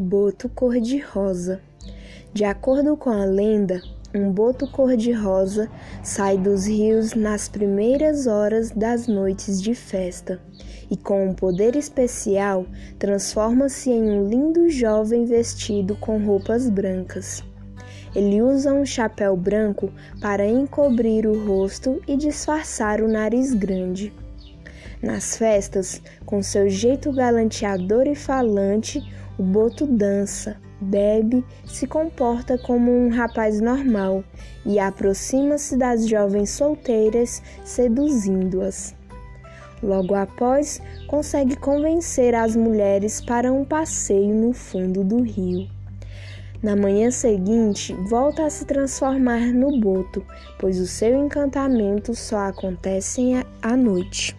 Boto cor-de-rosa. De acordo com a lenda, um boto cor-de-rosa sai dos rios nas primeiras horas das noites de festa e, com um poder especial, transforma-se em um lindo jovem vestido com roupas brancas. Ele usa um chapéu branco para encobrir o rosto e disfarçar o nariz grande. Nas festas, com seu jeito galanteador e falante, o boto dança, bebe, se comporta como um rapaz normal e aproxima-se das jovens solteiras, seduzindo-as. Logo após, consegue convencer as mulheres para um passeio no fundo do rio. Na manhã seguinte, volta a se transformar no boto, pois o seu encantamento só acontece à noite.